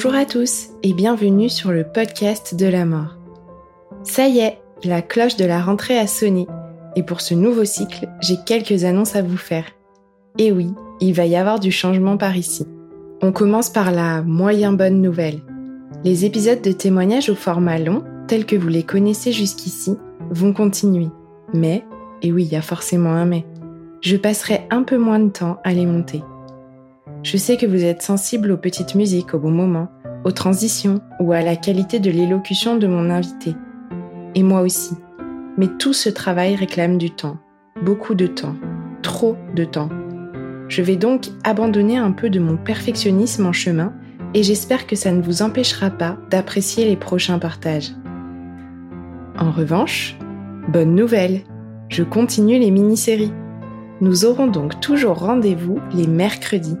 Bonjour à tous et bienvenue sur le podcast de la mort. Ça y est, la cloche de la rentrée a sonné et pour ce nouveau cycle, j'ai quelques annonces à vous faire. Et oui, il va y avoir du changement par ici. On commence par la moyen bonne nouvelle. Les épisodes de témoignages au format long, tels que vous les connaissez jusqu'ici, vont continuer. Mais, et oui, il y a forcément un mais, je passerai un peu moins de temps à les monter. Je sais que vous êtes sensible aux petites musiques au bon moment, aux transitions ou à la qualité de l'élocution de mon invité. Et moi aussi. Mais tout ce travail réclame du temps. Beaucoup de temps. Trop de temps. Je vais donc abandonner un peu de mon perfectionnisme en chemin et j'espère que ça ne vous empêchera pas d'apprécier les prochains partages. En revanche, bonne nouvelle, je continue les mini-séries. Nous aurons donc toujours rendez-vous les mercredis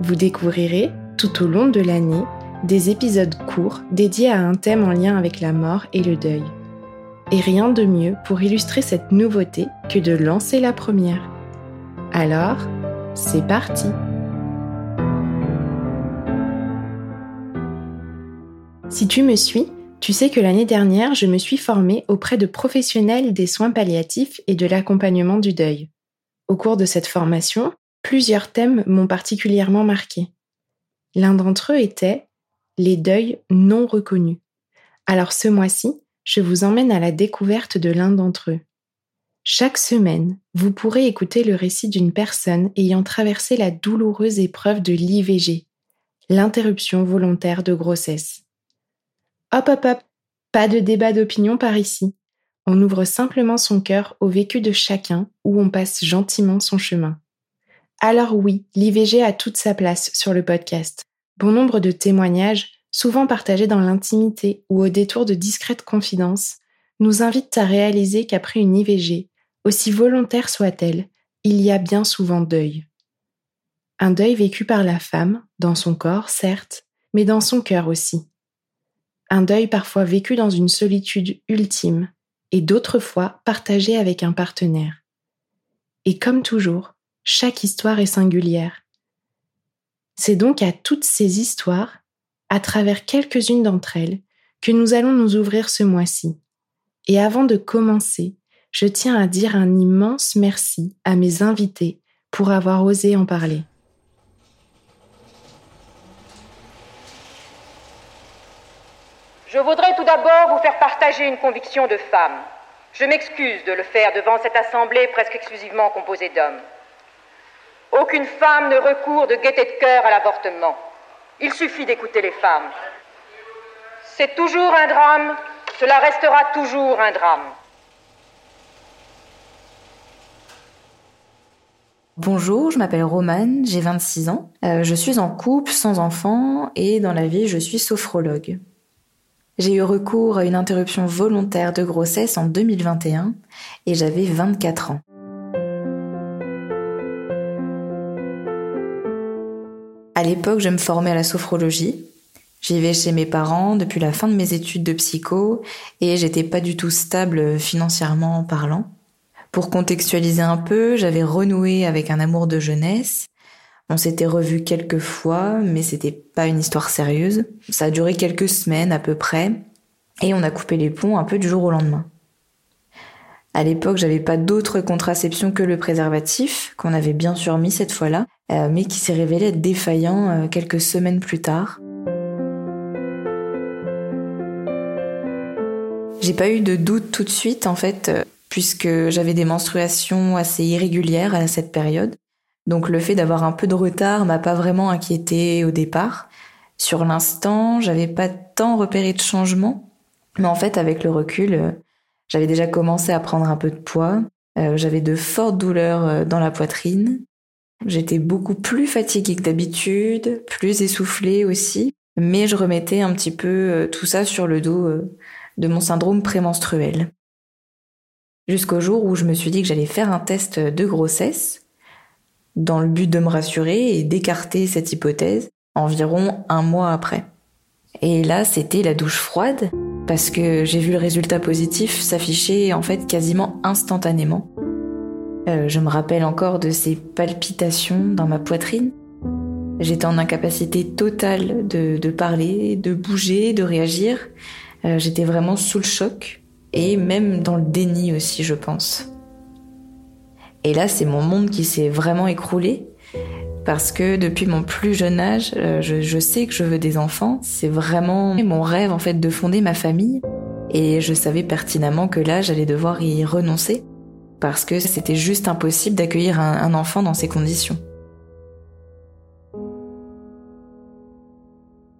vous découvrirez, tout au long de l'année, des épisodes courts dédiés à un thème en lien avec la mort et le deuil. Et rien de mieux pour illustrer cette nouveauté que de lancer la première. Alors, c'est parti Si tu me suis, tu sais que l'année dernière, je me suis formée auprès de professionnels des soins palliatifs et de l'accompagnement du deuil. Au cours de cette formation, Plusieurs thèmes m'ont particulièrement marqué. L'un d'entre eux était les deuils non reconnus. Alors ce mois-ci, je vous emmène à la découverte de l'un d'entre eux. Chaque semaine, vous pourrez écouter le récit d'une personne ayant traversé la douloureuse épreuve de l'IVG, l'interruption volontaire de grossesse. Hop hop hop, pas de débat d'opinion par ici. On ouvre simplement son cœur au vécu de chacun ou on passe gentiment son chemin. Alors oui, l'IVG a toute sa place sur le podcast. Bon nombre de témoignages, souvent partagés dans l'intimité ou au détour de discrètes confidences, nous invitent à réaliser qu'après une IVG, aussi volontaire soit-elle, il y a bien souvent deuil. Un deuil vécu par la femme, dans son corps, certes, mais dans son cœur aussi. Un deuil parfois vécu dans une solitude ultime, et d'autres fois partagé avec un partenaire. Et comme toujours, chaque histoire est singulière. C'est donc à toutes ces histoires, à travers quelques-unes d'entre elles, que nous allons nous ouvrir ce mois-ci. Et avant de commencer, je tiens à dire un immense merci à mes invités pour avoir osé en parler. Je voudrais tout d'abord vous faire partager une conviction de femme. Je m'excuse de le faire devant cette assemblée presque exclusivement composée d'hommes. Aucune femme ne recourt de gaieté de cœur à l'avortement. Il suffit d'écouter les femmes. C'est toujours un drame, cela restera toujours un drame. Bonjour, je m'appelle Romane, j'ai 26 ans. Euh, je suis en couple, sans enfant, et dans la vie, je suis sophrologue. J'ai eu recours à une interruption volontaire de grossesse en 2021 et j'avais 24 ans. À l'époque, je me formais à la sophrologie. J'y vais chez mes parents depuis la fin de mes études de psycho et j'étais pas du tout stable financièrement parlant. Pour contextualiser un peu, j'avais renoué avec un amour de jeunesse. On s'était revu quelques fois, mais c'était pas une histoire sérieuse. Ça a duré quelques semaines à peu près et on a coupé les ponts un peu du jour au lendemain. À l'époque, j'avais pas d'autre contraception que le préservatif, qu'on avait bien sûr mis cette fois-là, euh, mais qui s'est révélé être défaillant euh, quelques semaines plus tard. J'ai pas eu de doute tout de suite en fait, euh, puisque j'avais des menstruations assez irrégulières à cette période. Donc le fait d'avoir un peu de retard m'a pas vraiment inquiété au départ. Sur l'instant, j'avais pas tant repéré de changement, mais en fait avec le recul, j'avais déjà commencé à prendre un peu de poids, j'avais de fortes douleurs dans la poitrine, J'étais beaucoup plus fatiguée que d'habitude, plus essoufflée aussi, mais je remettais un petit peu tout ça sur le dos de mon syndrome prémenstruel. Jusqu'au jour où je me suis dit que j'allais faire un test de grossesse, dans le but de me rassurer et d'écarter cette hypothèse environ un mois après. Et là, c'était la douche froide, parce que j'ai vu le résultat positif s'afficher en fait quasiment instantanément. Euh, je me rappelle encore de ces palpitations dans ma poitrine. J'étais en incapacité totale de, parler, de bouger, de réagir. Euh, j'étais vraiment sous le choc et même dans le déni aussi, je pense. Et là, c'est mon monde qui s'est vraiment écroulé parce que depuis mon plus jeune âge, euh, je, sais que je veux des enfants. C'est vraiment mon rêve en fait de fonder ma famille. Et je savais pertinemment que là, j'allais devoir y renoncer parce que c'était juste impossible d'accueillir un enfant dans ces conditions.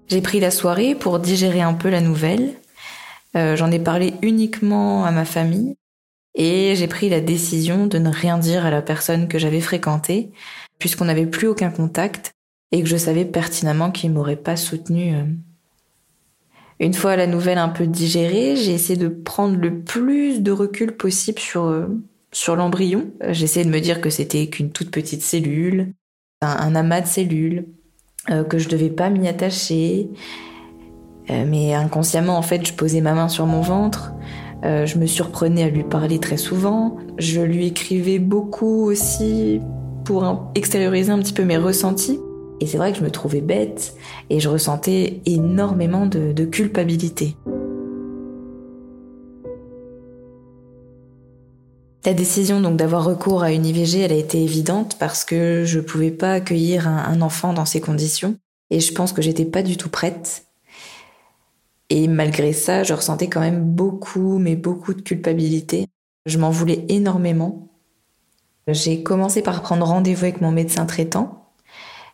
J'ai pris la soirée pour digérer un peu la nouvelle euh, j'en ai parlé uniquement à ma famille et j'ai pris la décision de ne rien dire à la personne que j'avais fréquentée puisqu'on n'avait plus aucun contact et que je savais pertinemment qu'il m'aurait pas soutenu. Euh. Une fois la nouvelle un peu digérée, j'ai essayé de prendre le plus de recul possible sur euh, sur l'embryon. J'ai essayé de me dire que c'était qu'une toute petite cellule, un, amas de cellules, que je devais pas m'y attacher, euh, mais inconsciemment, en fait, je posais ma main sur mon ventre. Euh, je me surprenais à lui parler très souvent. Je lui écrivais beaucoup aussi pour extérioriser un petit peu mes ressentis. Et c'est vrai que je me trouvais bête et je ressentais énormément de culpabilité. La décision donc d'avoir recours à une IVG, elle a été évidente parce que je pouvais pas accueillir un, enfant dans ces conditions et je pense que j'étais pas du tout prête. Et malgré ça, je ressentais quand même beaucoup, mais beaucoup de culpabilité. Je m'en voulais énormément. J'ai commencé par prendre rendez-vous avec mon médecin traitant,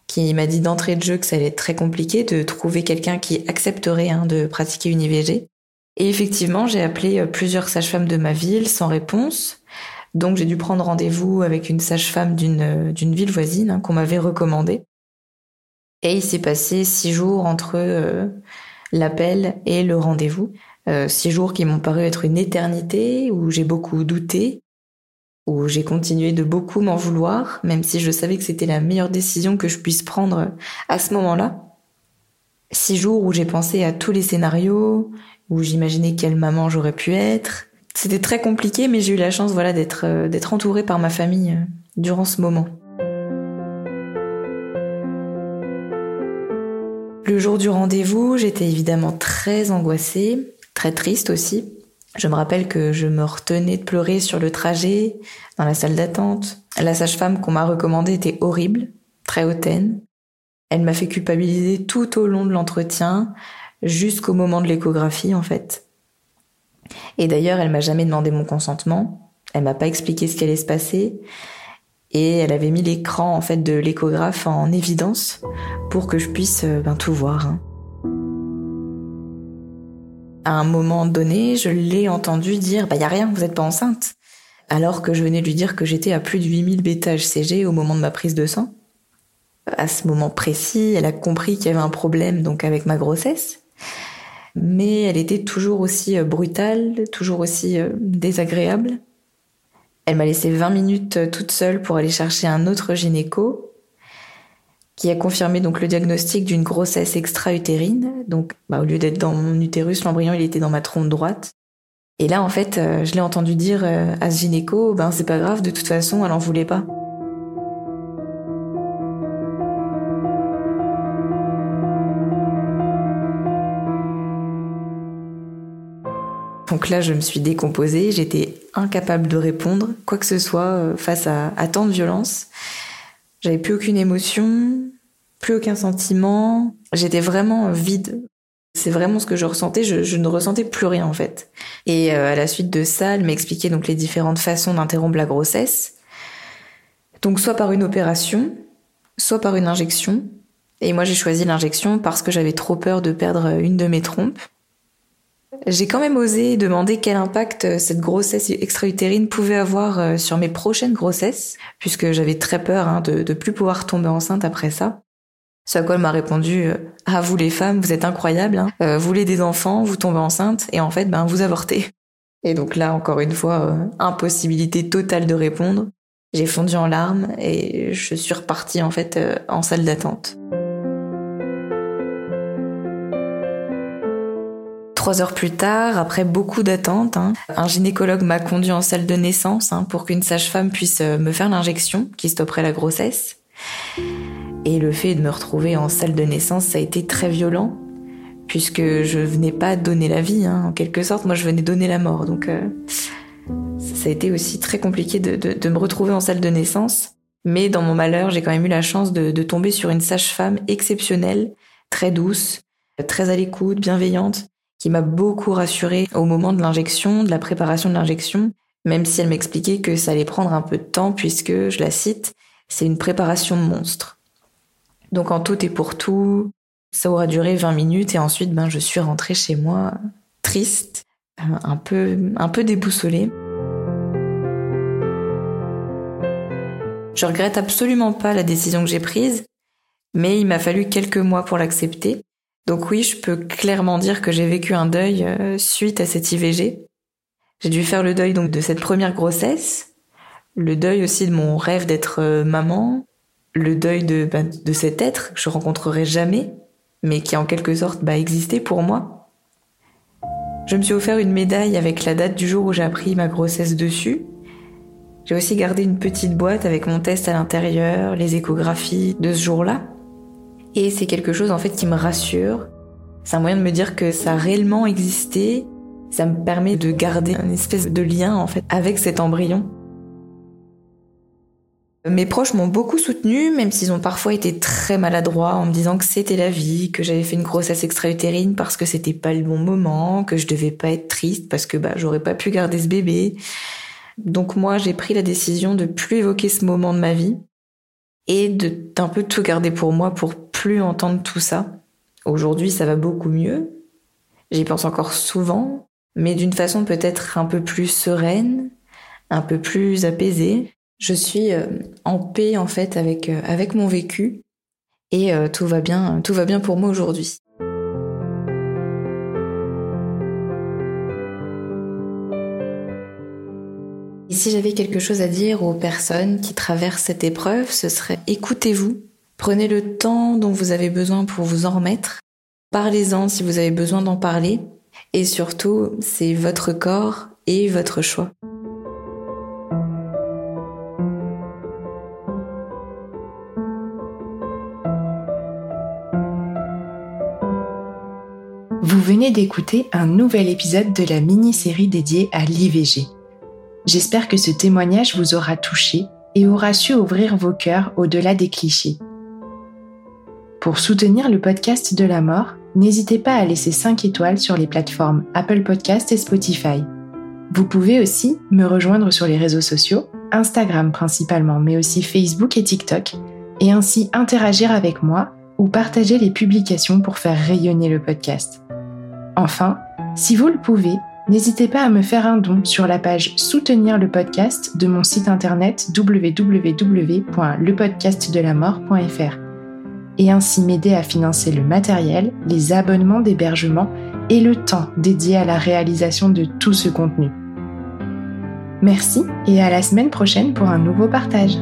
qui m'a dit d'entrée de jeu que ça allait être très compliqué de trouver quelqu'un qui accepterait hein, de pratiquer une IVG. Et effectivement, j'ai appelé euh, plusieurs sages-femmes de ma ville sans réponse. Donc j'ai dû prendre rendez-vous avec une sage-femme d'une euh, d'une ville voisine hein, qu'on m'avait recommandée. Et il s'est passé six jours entre euh, l'appel et le rendez-vous. Euh, six jours qui m'ont paru être une éternité, où j'ai beaucoup douté, où j'ai continué de beaucoup m'en vouloir, même si je savais que c'était la meilleure décision que je puisse prendre à ce moment-là. Six jours où j'ai pensé à tous les scénarios, où j'imaginais quelle maman j'aurais pu être. C'était très compliqué, mais j'ai eu la chance, voilà, d'être euh, d'être entourée par ma famille euh, durant ce moment. Le jour du rendez-vous, j'étais évidemment très angoissée, très triste aussi. Je me rappelle que je me retenais de pleurer sur le trajet, dans la salle d'attente. La sage-femme qu'on m'a recommandée était horrible, très hautaine. Elle m'a fait culpabiliser tout au long de l'entretien, jusqu'au moment de l'échographie en fait. Et d'ailleurs, elle m'a jamais demandé mon consentement. Elle m'a pas expliqué ce qui allait se passer et elle avait mis l'écran en fait de l'échographe en évidence pour que je puisse euh, ben, tout voir. Hein. À un moment donné, je l'ai entendu dire bah y a rien, vous êtes pas enceinte. Alors que je venais de lui dire que j'étais à plus de 8000 bêta HCG au moment de ma prise de sang. À ce moment précis, elle a compris qu'il y avait un problème donc avec ma grossesse. Mais elle était toujours aussi euh, brutale, toujours aussi euh, désagréable. Elle m'a laissé 20 minutes euh, toute seule pour aller chercher un autre gynéco qui a confirmé donc le diagnostic d'une grossesse extra-utérine. Donc, bah, au lieu d'être dans mon utérus, l'embryon, il était dans ma trompe droite. Et là, en fait, je l'ai entendu dire à ce gynéco, ben c'est pas grave, de toute façon, elle en voulait pas. Donc là, je me suis décomposée, j'étais incapable de répondre, quoi que ce soit, euh, face à, tant de violence. J'avais plus aucune émotion, plus aucun sentiment. J'étais vraiment vide. C'est vraiment ce que je ressentais, je, ne ressentais plus rien en fait. Et euh, à la suite de ça, elle m'expliquait donc les différentes façons d'interrompre la grossesse. Donc soit par une opération, soit par une injection. Et moi j'ai choisi l'injection parce que j'avais trop peur de perdre une de mes trompes. J'ai quand même osé demander quel impact euh, cette grossesse extra-utérine pouvait avoir euh, sur mes prochaines grossesses, puisque j'avais très peur hein, de ne plus pouvoir tomber enceinte après ça. Ce à quoi elle m'a répondu euh, Ah vous les femmes, vous êtes incroyables, hein. vous voulez des enfants, vous tombez enceinte, et en fait, ben vous avortez. Et donc là, encore une fois, impossibilité totale de répondre. J'ai fondu en larmes et je suis repartie en fait en salle d'attente. Trois heures plus tard, après beaucoup d'attentes, hein, un gynécologue m'a conduit en salle de naissance hein, pour qu'une sage-femme puisse euh, me faire l'injection qui stopperait la grossesse. Et le fait de me retrouver en salle de naissance, ça a été très violent, puisque je venais pas donner la vie, hein, en quelque sorte, moi je venais donner la mort. Donc euh, ça a été aussi très compliqué de, me retrouver en salle de naissance. Mais dans mon malheur, j'ai quand même eu la chance de, de tomber sur une sage-femme exceptionnelle, très douce, très à l'écoute, bienveillante, qui m'a beaucoup rassurée au moment de l'injection, de la préparation de l'injection, même si elle m'expliquait que ça allait prendre un peu de temps puisque, je la cite, c'est une préparation monstre. Donc en tout et pour tout, ça aura duré 20 minutes et ensuite ben je suis rentrée chez moi triste, un peu un peu déboussolée. Je regrette absolument pas la décision que j'ai prise, mais il m'a fallu quelques mois pour l'accepter donc oui, je peux clairement dire que j'ai vécu un deuil euh, suite à cette IVG. J'ai dû faire le deuil donc de cette première grossesse, le deuil aussi de mon rêve d'être euh, maman, le deuil de, bah, de cet être que je rencontrerai jamais, mais qui en quelque sorte bah, existait pour moi. Je me suis offert une médaille avec la date du jour où j'ai appris ma grossesse dessus. J'ai aussi gardé une petite boîte avec mon test à l'intérieur, les échographies de ce jour-là. Et c'est quelque chose en fait qui me rassure. C'est un moyen de me dire que ça a réellement existé. Ça me permet de garder une espèce de lien en fait avec cet embryon. Mes proches m'ont beaucoup soutenu, même s'ils ont parfois été très maladroits en me disant que c'était la vie, que j'avais fait une grossesse extra-utérine parce que c'était pas le bon moment, que je devais pas être triste parce que bah j'aurais pas pu garder ce bébé. Donc moi, j'ai pris la décision de plus évoquer ce moment de ma vie et de d'un peu tout garder pour moi pour plus entendre tout ça. Aujourd'hui, ça va beaucoup mieux. J'y pense encore souvent, mais d'une façon peut-être un peu plus sereine, un peu plus apaisée. Je suis euh, en paix en fait avec euh, avec mon vécu et euh, tout va bien, tout va bien pour moi aujourd'hui. Et si j'avais quelque chose à dire aux personnes qui traversent cette épreuve, ce serait écoutez-vous Prenez le temps dont vous avez besoin pour vous en remettre. Parlez-en si vous avez besoin d'en parler. Et surtout, c'est votre corps et votre choix. Vous venez d'écouter un nouvel épisode de la mini-série dédiée à l'IVG. J'espère que ce témoignage vous aura touché et aura su ouvrir vos cœurs au-delà des clichés. Pour soutenir le podcast de la mort, n'hésitez pas à laisser 5 étoiles sur les plateformes Apple Podcast et Spotify. Vous pouvez aussi me rejoindre sur les réseaux sociaux, Instagram principalement, mais aussi Facebook et TikTok, et ainsi interagir avec moi ou partager les publications pour faire rayonner le podcast. Enfin, si vous le pouvez, n'hésitez pas à me faire un don sur la page Soutenir le podcast de mon site internet www.lepodcastdelamort.fr et ainsi m'aider à financer le matériel, les abonnements d'hébergement et le temps dédié à la réalisation de tout ce contenu. Merci et à la semaine prochaine pour un nouveau partage.